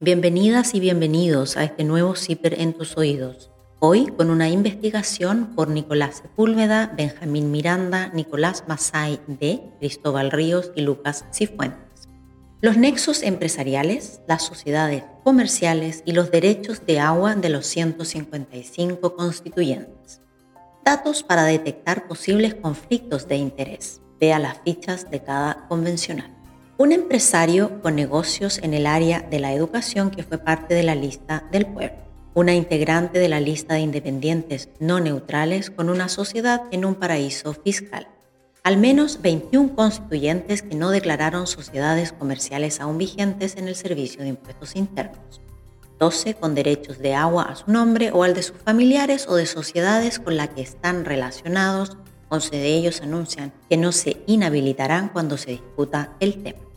Bienvenidas y bienvenidos a este nuevo CIPER en tus oídos. Hoy con una investigación por Nicolás Sepúlveda, Benjamín Miranda, Nicolás Masay de Cristóbal Ríos y Lucas Cifuentes. Los nexos empresariales, las sociedades comerciales y los derechos de agua de los 155 constituyentes. Datos para detectar posibles conflictos de interés. Vea las fichas de cada convencional un empresario con negocios en el área de la educación que fue parte de la lista del pueblo, una integrante de la lista de independientes no neutrales con una sociedad en un paraíso fiscal, al menos 21 constituyentes que no declararon sociedades comerciales aún vigentes en el Servicio de Impuestos Internos, 12 con derechos de agua a su nombre o al de sus familiares o de sociedades con las que están relacionados, 11 de ellos anuncian que no se inhabilitarán cuando se discuta el tema.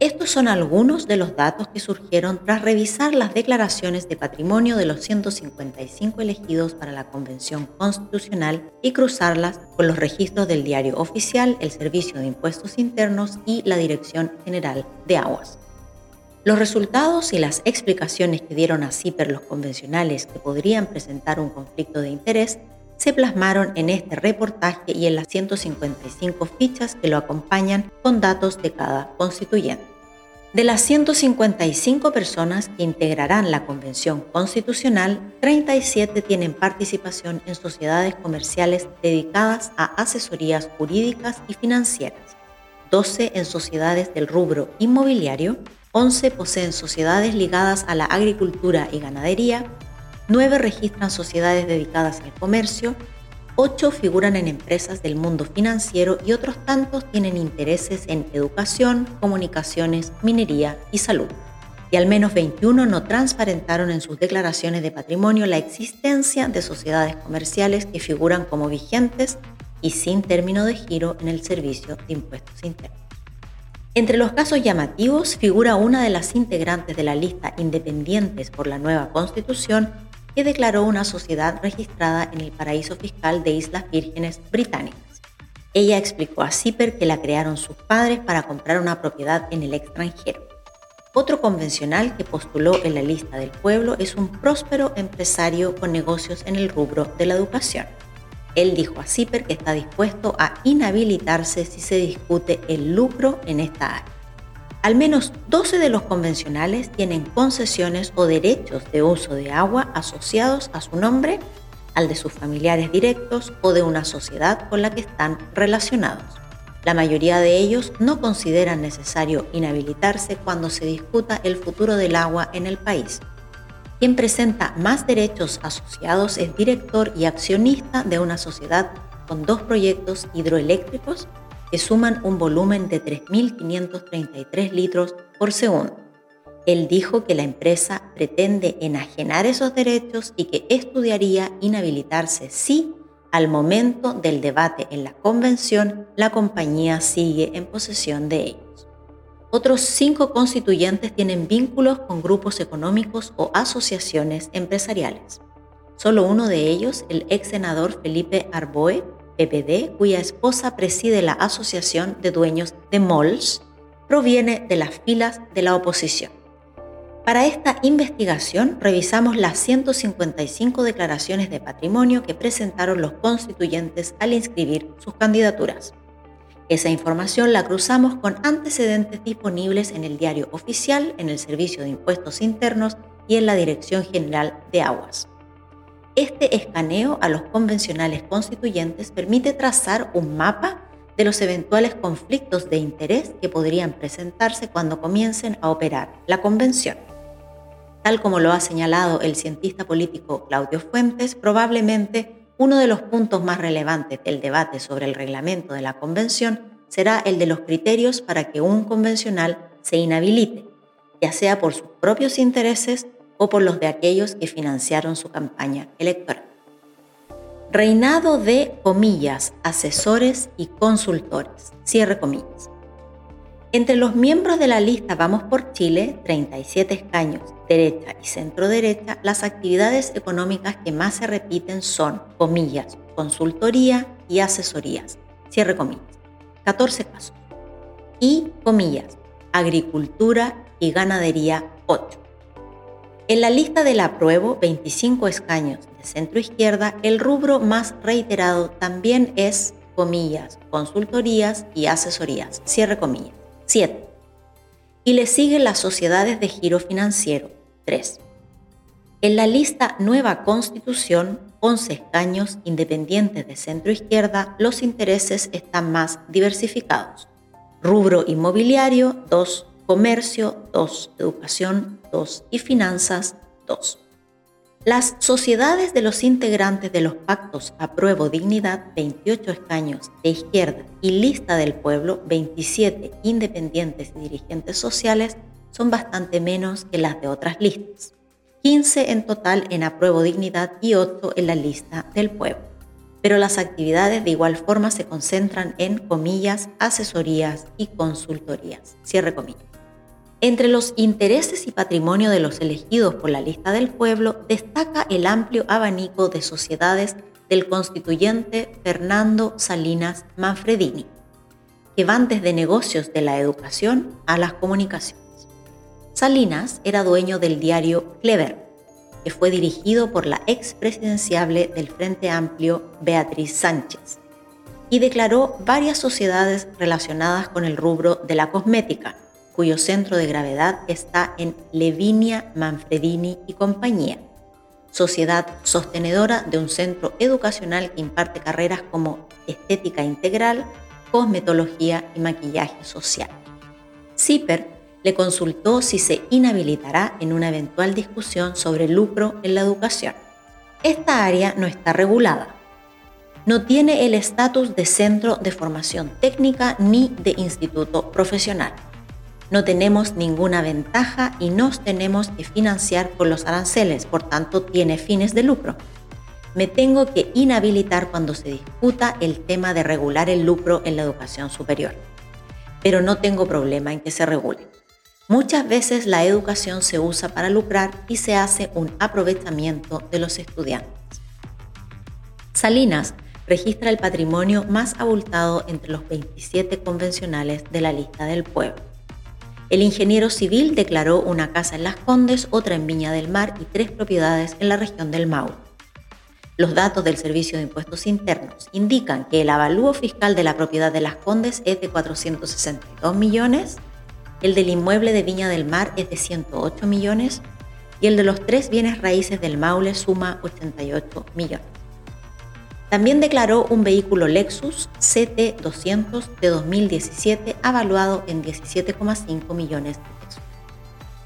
Estos son algunos de los datos que surgieron tras revisar las declaraciones de patrimonio de los 155 elegidos para la Convención Constitucional y cruzarlas con los registros del Diario Oficial, el Servicio de Impuestos Internos y la Dirección General de Aguas. Los resultados y las explicaciones que dieron a CIPER los convencionales que podrían presentar un conflicto de interés se plasmaron en este reportaje y en las 155 fichas que lo acompañan con datos de cada constituyente. De las 155 personas que integrarán la Convención Constitucional, 37 tienen participación en sociedades comerciales dedicadas a asesorías jurídicas y financieras, 12 en sociedades del rubro inmobiliario, 11 poseen sociedades ligadas a la agricultura y ganadería, 9 registran sociedades dedicadas al comercio, 8 figuran en empresas del mundo financiero y otros tantos tienen intereses en educación, comunicaciones, minería y salud. Y al menos 21 no transparentaron en sus declaraciones de patrimonio la existencia de sociedades comerciales que figuran como vigentes y sin término de giro en el Servicio de Impuestos Internos. Entre los casos llamativos figura una de las integrantes de la lista independientes por la nueva Constitución declaró una sociedad registrada en el paraíso fiscal de Islas Vírgenes Británicas. Ella explicó a Zipper que la crearon sus padres para comprar una propiedad en el extranjero. Otro convencional que postuló en la lista del pueblo es un próspero empresario con negocios en el rubro de la educación. Él dijo a Zipper que está dispuesto a inhabilitarse si se discute el lucro en esta área. Al menos 12 de los convencionales tienen concesiones o derechos de uso de agua asociados a su nombre, al de sus familiares directos o de una sociedad con la que están relacionados. La mayoría de ellos no consideran necesario inhabilitarse cuando se discuta el futuro del agua en el país. Quien presenta más derechos asociados es director y accionista de una sociedad con dos proyectos hidroeléctricos que suman un volumen de 3.533 litros por segundo. Él dijo que la empresa pretende enajenar esos derechos y que estudiaría inhabilitarse si, al momento del debate en la convención, la compañía sigue en posesión de ellos. Otros cinco constituyentes tienen vínculos con grupos económicos o asociaciones empresariales. Solo uno de ellos, el ex senador Felipe Arboe, PPD, cuya esposa preside la Asociación de Dueños de Malls, proviene de las filas de la oposición. Para esta investigación revisamos las 155 declaraciones de patrimonio que presentaron los constituyentes al inscribir sus candidaturas. Esa información la cruzamos con antecedentes disponibles en el diario oficial, en el Servicio de Impuestos Internos y en la Dirección General de Aguas. Este escaneo a los convencionales constituyentes permite trazar un mapa de los eventuales conflictos de interés que podrían presentarse cuando comiencen a operar la convención. Tal como lo ha señalado el cientista político Claudio Fuentes, probablemente uno de los puntos más relevantes del debate sobre el reglamento de la convención será el de los criterios para que un convencional se inhabilite, ya sea por sus propios intereses o por los de aquellos que financiaron su campaña electoral. Reinado de comillas, asesores y consultores. Cierre comillas. Entre los miembros de la lista Vamos por Chile, 37 escaños, derecha y centro derecha, las actividades económicas que más se repiten son, comillas, consultoría y asesorías. Cierre comillas. 14 casos. Y, comillas, agricultura y ganadería 8 En la lista del apruebo, 25 escaños de centro izquierda, el rubro más reiterado también es, comillas, consultorías y asesorías, cierre comillas, 7. Y le siguen las sociedades de giro financiero, 3. En la lista Nueva Constitución, 11 escaños independientes de centro izquierda, los intereses están más diversificados. Rubro inmobiliario, 2. Comercio, 2. Educación, 2. Y finanzas, 2. Las sociedades de los integrantes de los pactos Apruebo Dignidad, 28 escaños de izquierda y Lista del Pueblo, 27 independientes y dirigentes sociales, son bastante menos que las de otras listas. 15 en total en Apruebo Dignidad y 8 en la lista del pueblo. Pero las actividades de igual forma se concentran en comillas, asesorías y consultorías. Cierre comillas. Entre los intereses y patrimonio de los elegidos por la lista del pueblo destaca el amplio abanico de sociedades del constituyente Fernando Salinas Manfredini, que van desde negocios de la educación a las comunicaciones. Salinas era dueño del diario Clever, que fue dirigido por la ex presidenciable del Frente Amplio Beatriz Sánchez, y declaró varias sociedades relacionadas con el rubro de la cosmética, cuyo centro de gravedad está en Levinia Manfredini y compañía, sociedad sostenedora de un centro educacional que imparte carreras como estética integral, cosmetología y maquillaje social. CIPER le consultó si se inhabilitará en una eventual discusión sobre lucro en la educación. Esta área no está regulada. No tiene el estatus de centro de formación técnica ni de instituto profesional. No tenemos ninguna ventaja y nos tenemos que financiar con los aranceles, por tanto tiene fines de lucro. Me tengo que inhabilitar cuando se discuta el tema de regular el lucro en la educación superior. Pero no tengo problema en que se regule. Muchas veces la educación se usa para lucrar y se hace un aprovechamiento de los estudiantes. Salinas registra el patrimonio más abultado entre los 27 convencionales de la lista del pueblo. El ingeniero civil declaró una casa en Las Condes, otra en Viña del Mar y tres propiedades en la región del Maule. Los datos del Servicio de Impuestos Internos indican que el avalúo fiscal de la propiedad de Las Condes es de 462 millones el del inmueble de Viña del Mar es de 108 millones y el de los tres bienes raíces del Maule suma 88 millones. También declaró un vehículo Lexus CT200 de 2017 avaluado en 17,5 millones de pesos.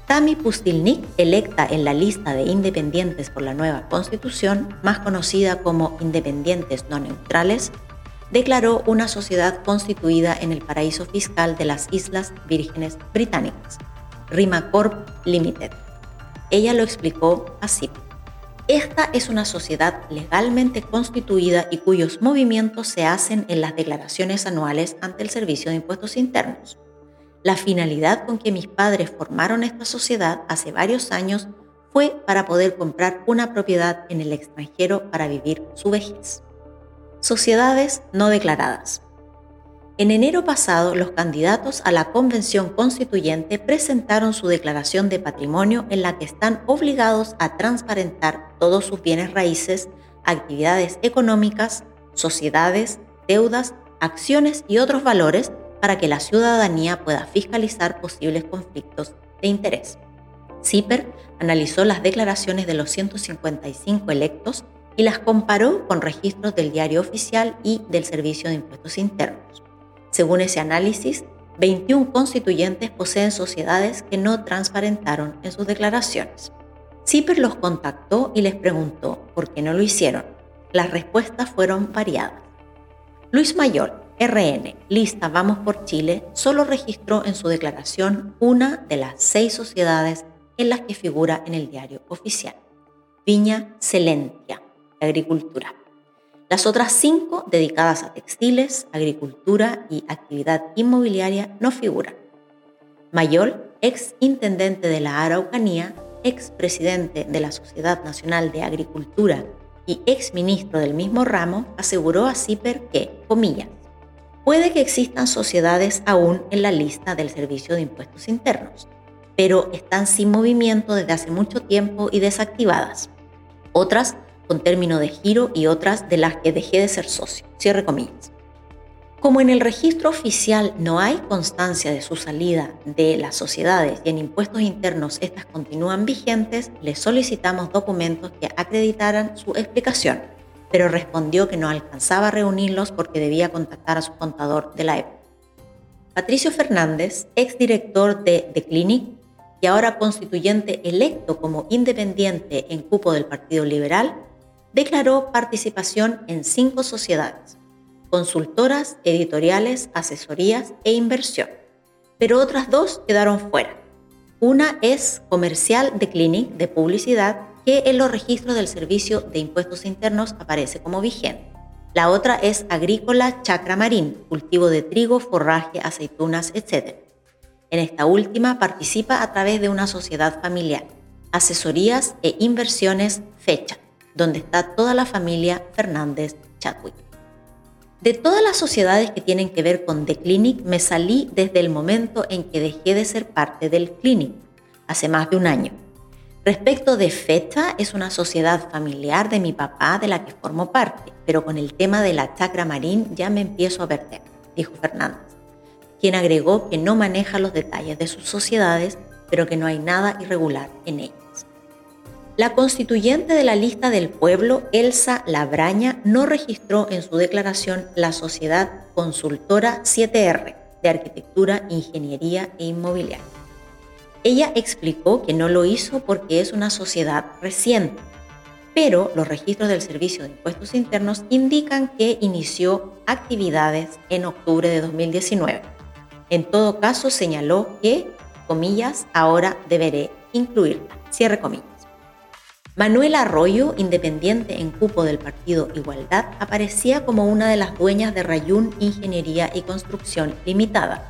Tami Pustilnik, electa en la lista de independientes por la nueva constitución, más conocida como independientes no neutrales, declaró una sociedad constituida en el paraíso fiscal de las Islas Vírgenes Británicas, Rimacorp Limited. Ella lo explicó así. Esta es una sociedad legalmente constituida y cuyos movimientos se hacen en las declaraciones anuales ante el Servicio de Impuestos Internos. La finalidad con que mis padres formaron esta sociedad hace varios años fue para poder comprar una propiedad en el extranjero para vivir su vejez. Sociedades no declaradas. En enero pasado, los candidatos a la Convención Constituyente presentaron su declaración de patrimonio en la que están obligados a transparentar todos sus bienes raíces, actividades económicas, sociedades, deudas, acciones y otros valores para que la ciudadanía pueda fiscalizar posibles conflictos de interés. CIPER analizó las declaraciones de los 155 electos y las comparó con registros del diario oficial y del Servicio de Impuestos Internos. Según ese análisis, 21 constituyentes poseen sociedades que no transparentaron en sus declaraciones. CIPER los contactó y les preguntó por qué no lo hicieron. Las respuestas fueron variadas. Luis Mayor, RN, lista Vamos por Chile, solo registró en su declaración una de las seis sociedades en las que figura en el diario oficial. Viña Celentia, agricultura. Las otras cinco, dedicadas a textiles, agricultura y actividad inmobiliaria, no figuran. Mayol, ex intendente de la Araucanía, ex presidente de la Sociedad Nacional de Agricultura y ex ministro del mismo ramo, aseguró a CIPER que, comillas, puede que existan sociedades aún en la lista del Servicio de Impuestos Internos, pero están sin movimiento desde hace mucho tiempo y desactivadas. Otras con término de giro y otras de las que dejé de ser socio. Cierre comillas. Como en el registro oficial no hay constancia de su salida de las sociedades y en impuestos internos estas continúan vigentes, le solicitamos documentos que acreditaran su explicación, pero respondió que no alcanzaba a reunirlos porque debía contactar a su contador de la época. Patricio Fernández, exdirector de The Clinic y ahora constituyente electo como independiente en cupo del Partido Liberal, declaró participación en cinco sociedades consultoras, editoriales, asesorías e inversión. Pero otras dos quedaron fuera. Una es comercial de clinic de publicidad que en los registros del Servicio de Impuestos Internos aparece como vigente. La otra es agrícola chacra marín, cultivo de trigo, forraje, aceitunas, etc. En esta última participa a través de una sociedad familiar, asesorías e inversiones fecha, donde está toda la familia Fernández Chadwick. De todas las sociedades que tienen que ver con The Clinic, me salí desde el momento en que dejé de ser parte del Clinic, hace más de un año. Respecto de Fecha, es una sociedad familiar de mi papá de la que formo parte, pero con el tema de la chacra marín ya me empiezo a verter, dijo Fernández, quien agregó que no maneja los detalles de sus sociedades, pero que no hay nada irregular en ellas. La constituyente de la lista del pueblo, Elsa Labraña, no registró en su declaración la sociedad consultora 7R de arquitectura, ingeniería e inmobiliaria. Ella explicó que no lo hizo porque es una sociedad reciente, pero los registros del Servicio de Impuestos Internos indican que inició actividades en octubre de 2019. En todo caso, señaló que, comillas, ahora deberé incluirla. Cierre comillas. Manuela Arroyo, independiente en cupo del partido Igualdad, aparecía como una de las dueñas de Rayún Ingeniería y Construcción Limitada.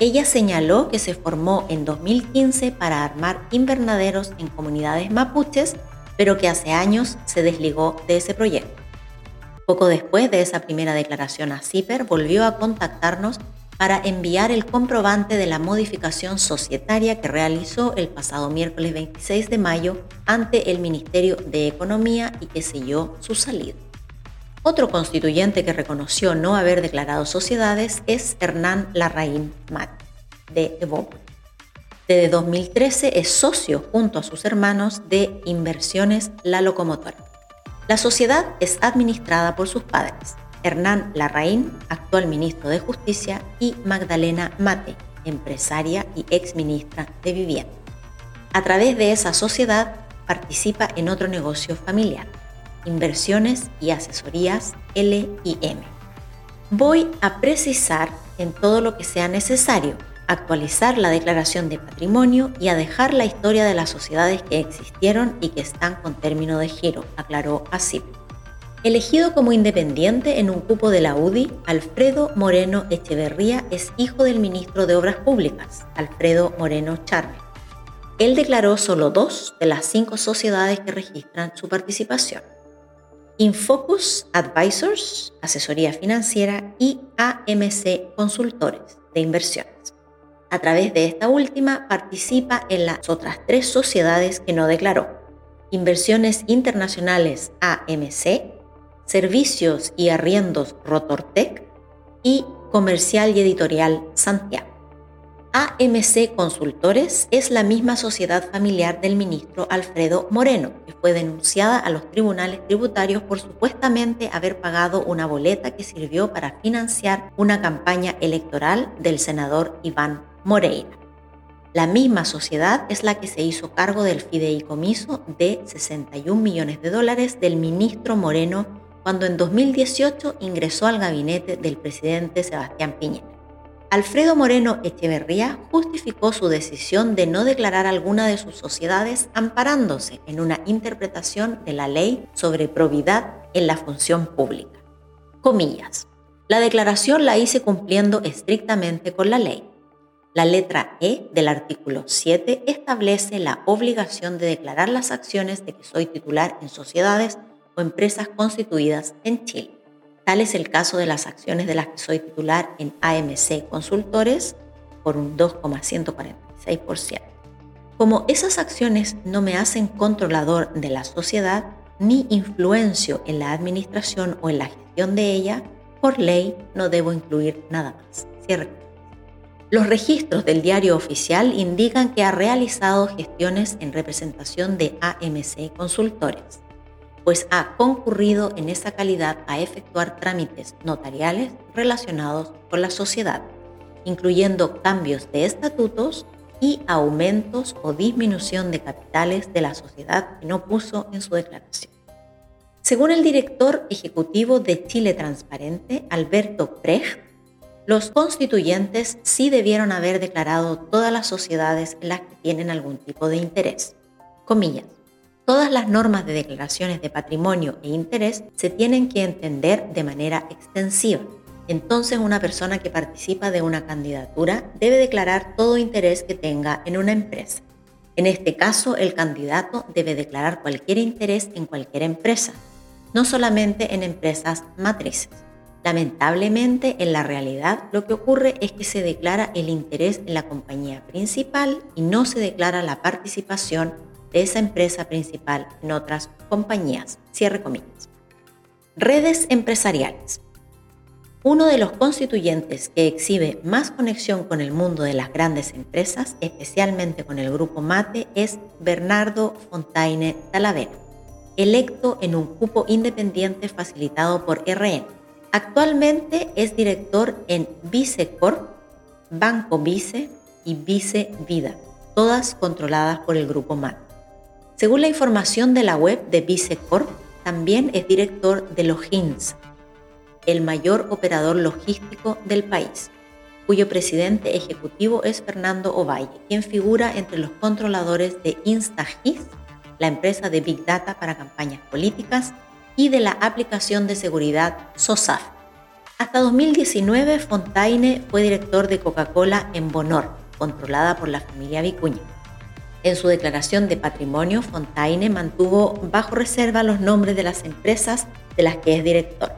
Ella señaló que se formó en 2015 para armar invernaderos en comunidades mapuches, pero que hace años se desligó de ese proyecto. Poco después de esa primera declaración a CIPER, volvió a contactarnos para enviar el comprobante de la modificación societaria que realizó el pasado miércoles 26 de mayo ante el Ministerio de Economía y que selló su salida. Otro constituyente que reconoció no haber declarado sociedades es Hernán Larraín Mat, de Evópolis. Desde 2013 es socio junto a sus hermanos de Inversiones La Locomotora. La sociedad es administrada por sus padres, Hernán Larraín, actual ministro de Justicia, y Magdalena Mate, empresaria y ex ministra de Vivienda. A través de esa sociedad participa en otro negocio familiar, inversiones y asesorías LIM. Voy a precisar en todo lo que sea necesario, actualizar la declaración de patrimonio y a dejar la historia de las sociedades que existieron y que están con término de giro, aclaró así. Elegido como independiente en un cupo de la UDI, Alfredo Moreno Echeverría es hijo del ministro de Obras Públicas, Alfredo Moreno Charme. Él declaró solo dos de las cinco sociedades que registran su participación. Infocus Advisors, asesoría financiera, y AMC Consultores, de inversiones. A través de esta última participa en las otras tres sociedades que no declaró. Inversiones Internacionales AMC, Servicios y Arriendos Rotortec y Comercial y Editorial Santiago. AMC Consultores es la misma sociedad familiar del ministro Alfredo Moreno, que fue denunciada a los tribunales tributarios por supuestamente haber pagado una boleta que sirvió para financiar una campaña electoral del senador Iván Moreira. La misma sociedad es la que se hizo cargo del fideicomiso de 61 millones de dólares del ministro Moreno cuando en 2018 ingresó al gabinete del presidente Sebastián Piñera. Alfredo Moreno Echeverría justificó su decisión de no declarar alguna de sus sociedades amparándose en una interpretación de la ley sobre probidad en la función pública. Comillas. La declaración la hice cumpliendo estrictamente con la ley. La letra E del artículo 7 establece la obligación de declarar las acciones de que soy titular en sociedades o empresas constituidas en Chile. Tal es el caso de las acciones de las que soy titular en AMC Consultores por un 2,146%. Como esas acciones no me hacen controlador de la sociedad, ni influencio en la administración o en la gestión de ella, por ley no debo incluir nada más. Cierre. Los registros del diario oficial indican que ha realizado gestiones en representación de AMC Consultores, pues ha concurrido en esa calidad a efectuar trámites notariales relacionados con la sociedad, incluyendo cambios de estatutos y aumentos o disminución de capitales de la sociedad que no puso en su declaración. Según el director ejecutivo de Chile Transparente, Alberto Precht, los constituyentes sí debieron haber declarado todas las sociedades en las que tienen algún tipo de interés. Comillas. Todas las normas de declaraciones de patrimonio e interés se tienen que entender de manera extensiva entonces una persona que participa de una candidatura debe declarar todo interés que tenga en una empresa. En este caso, el candidato debe declarar cualquier interés en cualquier empresa, no solamente en empresas matrices. Lamentablemente, en la realidad, lo que ocurre es que se declara el interés en la compañía principal y no se declara la participación de esa empresa principal en otras compañías. Cierre comillas. Redes empresariales. Uno de los constituyentes que exhibe más conexión con el mundo de las grandes empresas, especialmente con el grupo Mate, es Bernardo Fontaine Talavera, electo en un cupo independiente facilitado por RN. Actualmente es director en Vicecorp, Banco Vice y Vice Vida, todas controladas por el grupo Mate. Según la información de la web de Vicecorp, también es director de Logins, el mayor operador logístico del país, cuyo presidente ejecutivo es Fernando Ovalle, quien figura entre los controladores de InstaGIS, la empresa de Big Data para campañas políticas, y de la aplicación de seguridad SOSAF. Hasta 2019, Fontaine fue director de Coca-Cola en Bonor, controlada por la familia Vicuña. En su declaración de patrimonio, Fontaine mantuvo bajo reserva los nombres de las empresas de las que es director.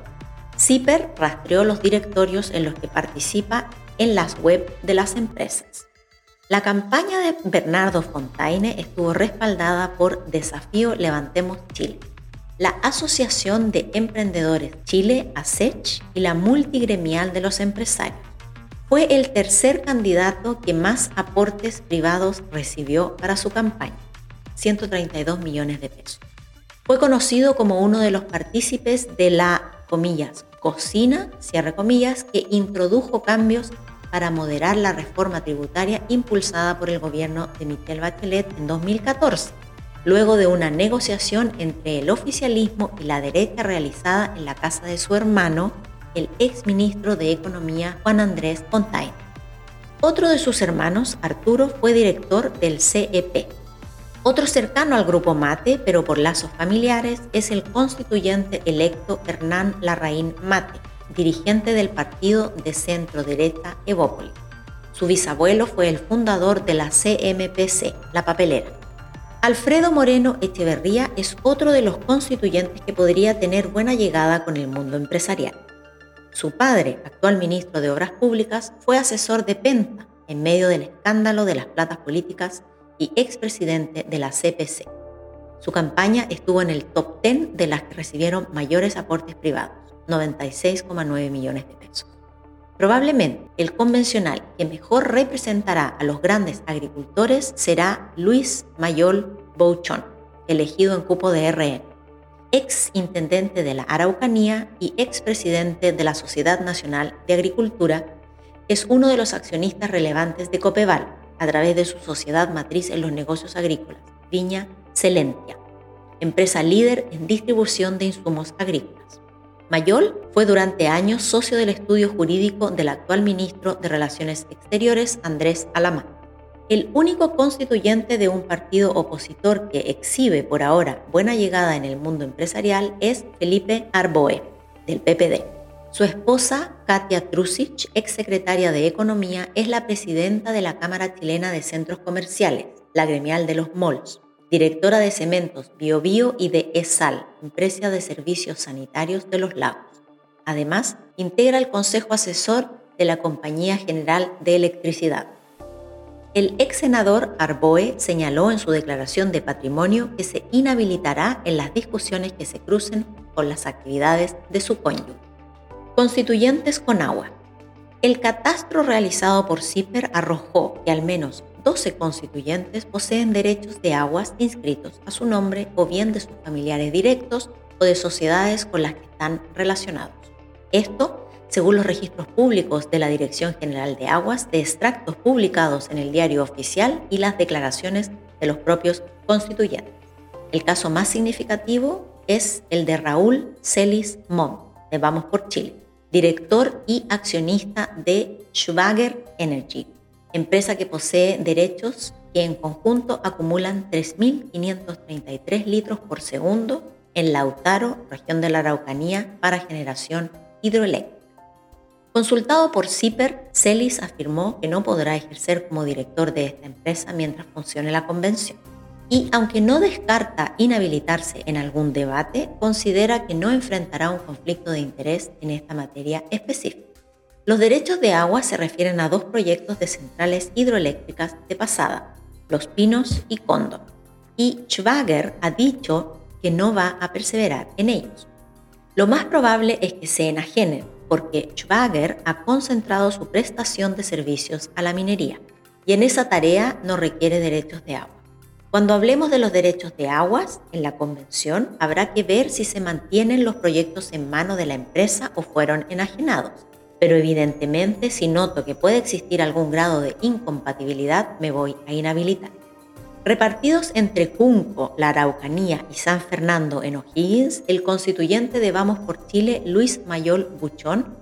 CIPER rastreó los directorios en los que participa en las web de las empresas. La campaña de Bernardo Fontaine estuvo respaldada por Desafío Levantemos Chile, la Asociación de Emprendedores Chile, ASECH, y la Multigremial de los Empresarios. Fue el tercer candidato que más aportes privados recibió para su campaña, 132 millones de pesos. Fue conocido como uno de los partícipes de la comillas, cocina, cierre comillas, que introdujo cambios para moderar la reforma tributaria impulsada por el gobierno de Michelle Bachelet en 2014, luego de una negociación entre el oficialismo y la derecha realizada en la casa de su hermano, el exministro de Economía Juan Andrés Fontaine. Otro de sus hermanos, Arturo, fue director del CEP, otro cercano al grupo Mate, pero por lazos familiares, es el constituyente electo Hernán Larraín Mate, dirigente del partido de centro derecha Evópolis. Su bisabuelo fue el fundador de la CMPC, la papelera. Alfredo Moreno Echeverría es otro de los constituyentes que podría tener buena llegada con el mundo empresarial. Su padre, actual ministro de Obras Públicas, fue asesor de Penta en medio del escándalo de las platas políticas y expresidente de la CPC. Su campaña estuvo en el top 10 de las que recibieron mayores aportes privados, 96,9 millones de pesos. Probablemente el convencional que mejor representará a los grandes agricultores será Luis Mayol Bouchon, elegido en cupo de RN, ex intendente de la Araucanía y expresidente de la Sociedad Nacional de Agricultura, es uno de los accionistas relevantes de Copeval, a través de su sociedad matriz en los negocios agrícolas, Viña Celentia, empresa líder en distribución de insumos agrícolas. Mayol fue durante años socio del estudio jurídico del actual ministro de Relaciones Exteriores, Andrés Alamán. El único constituyente de un partido opositor que exhibe por ahora buena llegada en el mundo empresarial es Felipe Arboe, del PPD. Su esposa, Katia Trusic, exsecretaria de Economía, es la presidenta de la Cámara Chilena de Centros Comerciales, la gremial de los malls, directora de Cementos BioBio y de ESAL, empresa de servicios sanitarios de los lagos. Además, integra el Consejo Asesor de la Compañía General de Electricidad. El ex senador Arboe señaló en su declaración de patrimonio que se inhabilitará en las discusiones que se crucen con las actividades de su cónyuge. Constituyentes con agua. El catastro realizado por CIPER arrojó que al menos 12 constituyentes poseen derechos de aguas inscritos a su nombre o bien de sus familiares directos o de sociedades con las que están relacionados. Esto según los registros públicos de la Dirección General de Aguas, de extractos publicados en el diario oficial y las declaraciones de los propios constituyentes. El caso más significativo es el de Raúl Celis Montt, de Vamos por Chile, director y accionista de Schwager Energy, empresa que posee derechos que en conjunto acumulan 3.533 litros por segundo en Lautaro, región de la Araucanía, para generación hidroeléctrica. Consultado por CIPER, Celis afirmó que no podrá ejercer como director de esta empresa mientras funcione la convención. Y aunque no descarta inhabilitarse en algún debate, considera que no enfrentará un conflicto de interés en esta materia específica. Los derechos de agua se refieren a dos proyectos de centrales hidroeléctricas de pasada, Los Pinos y Cóndor, y Schwager ha dicho que no va a perseverar en ellos. Lo más probable es que se enajenen, porque Schwager ha concentrado su prestación de servicios a la minería y en esa tarea no requiere derechos de agua. Cuando hablemos de los derechos de aguas en la convención, habrá que ver si se mantienen los proyectos en mano de la empresa o fueron enajenados. Pero evidentemente, si noto que puede existir algún grado de incompatibilidad, me voy a inhabilitar. Repartidos entre Cunco, la Araucanía y San Fernando en O'Higgins, el constituyente de Vamos por Chile, Luis Mayol Buchón,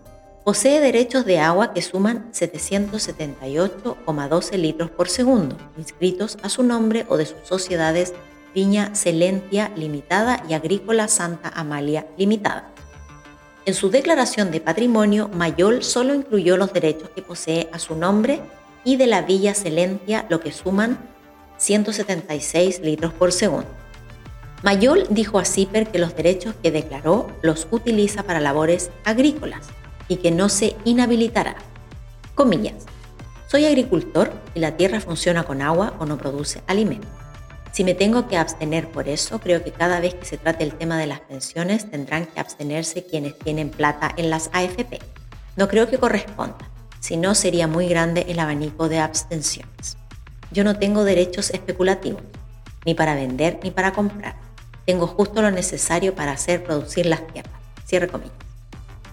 posee derechos de agua que suman 778,12 litros por segundo, inscritos a su nombre o de sus sociedades Viña Celentia Limitada y Agrícola Santa Amalia Limitada. En su declaración de patrimonio, Mayol solo incluyó los derechos que posee a su nombre y de la Villa Celentia, lo que suman 176 litros por segundo. Mayol dijo a CIPER que los derechos que declaró los utiliza para labores agrícolas y que no se inhabilitará. Comillas. Soy agricultor y la tierra funciona con agua o no produce alimento. Si me tengo que abstener por eso, creo que cada vez que se trate el tema de las pensiones tendrán que abstenerse quienes tienen plata en las AFP. No creo que corresponda, si no sería muy grande el abanico de abstenciones. Yo no tengo derechos especulativos, ni para vender ni para comprar. Tengo justo lo necesario para hacer producir las tierras. Cierre comillas.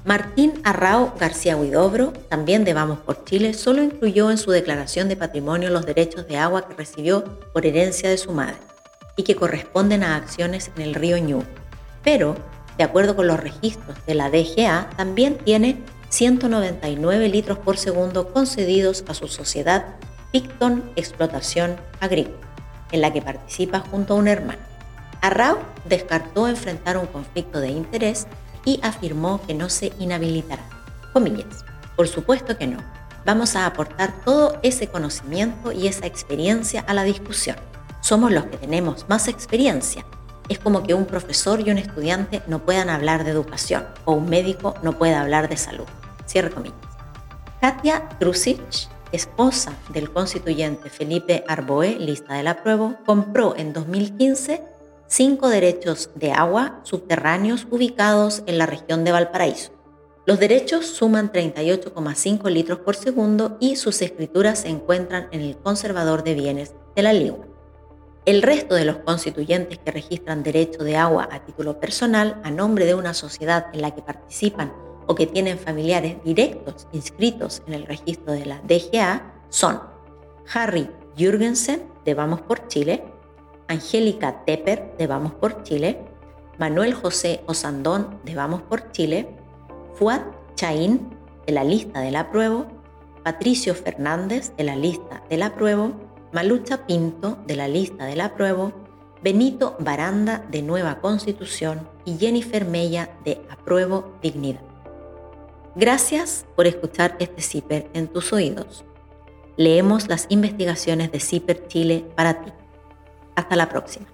Martín Arrao García Huidobro, también de Vamos por Chile, solo incluyó en su declaración de patrimonio los derechos de agua que recibió por herencia de su madre y que corresponden a acciones en el río Ñu. Pero, de acuerdo con los registros de la DGA, también tiene 199 litros por segundo concedidos a su sociedad Picton Explotación Agrícola, en la que participa junto a un hermano. Arrau descartó enfrentar un conflicto de interés y afirmó que no se inhabilitará. Comillas. Por supuesto que no. Vamos a aportar todo ese conocimiento y esa experiencia a la discusión. Somos los que tenemos más experiencia. Es como que un profesor y un estudiante no puedan hablar de educación o un médico no pueda hablar de salud. Cierre comillas. Katia Trusic esposa del constituyente Felipe Arboe, lista del apruebo, compró en 2015 cinco derechos de agua subterráneos ubicados en la región de Valparaíso. Los derechos suman 38,5 litros por segundo y sus escrituras se encuentran en el conservador de bienes de la Ligua. El resto de los constituyentes que registran derecho de agua a título personal a nombre de una sociedad en la que participan o que tienen familiares directos inscritos en el registro de la DGA son Harry Jürgensen de Vamos por Chile, Angélica Tepper de Vamos por Chile, Manuel José Osandón de Vamos por Chile, Fuad Chaín de la lista del apruebo, Patricio Fernández de la lista del apruebo, Malucha Pinto de la lista del apruebo, Benito Baranda de Nueva Constitución y Jennifer Mella de Apruebo Dignidad. Gracias por escuchar este CIPER en tus oídos. Leemos las investigaciones de CIPER Chile para ti. Hasta la próxima.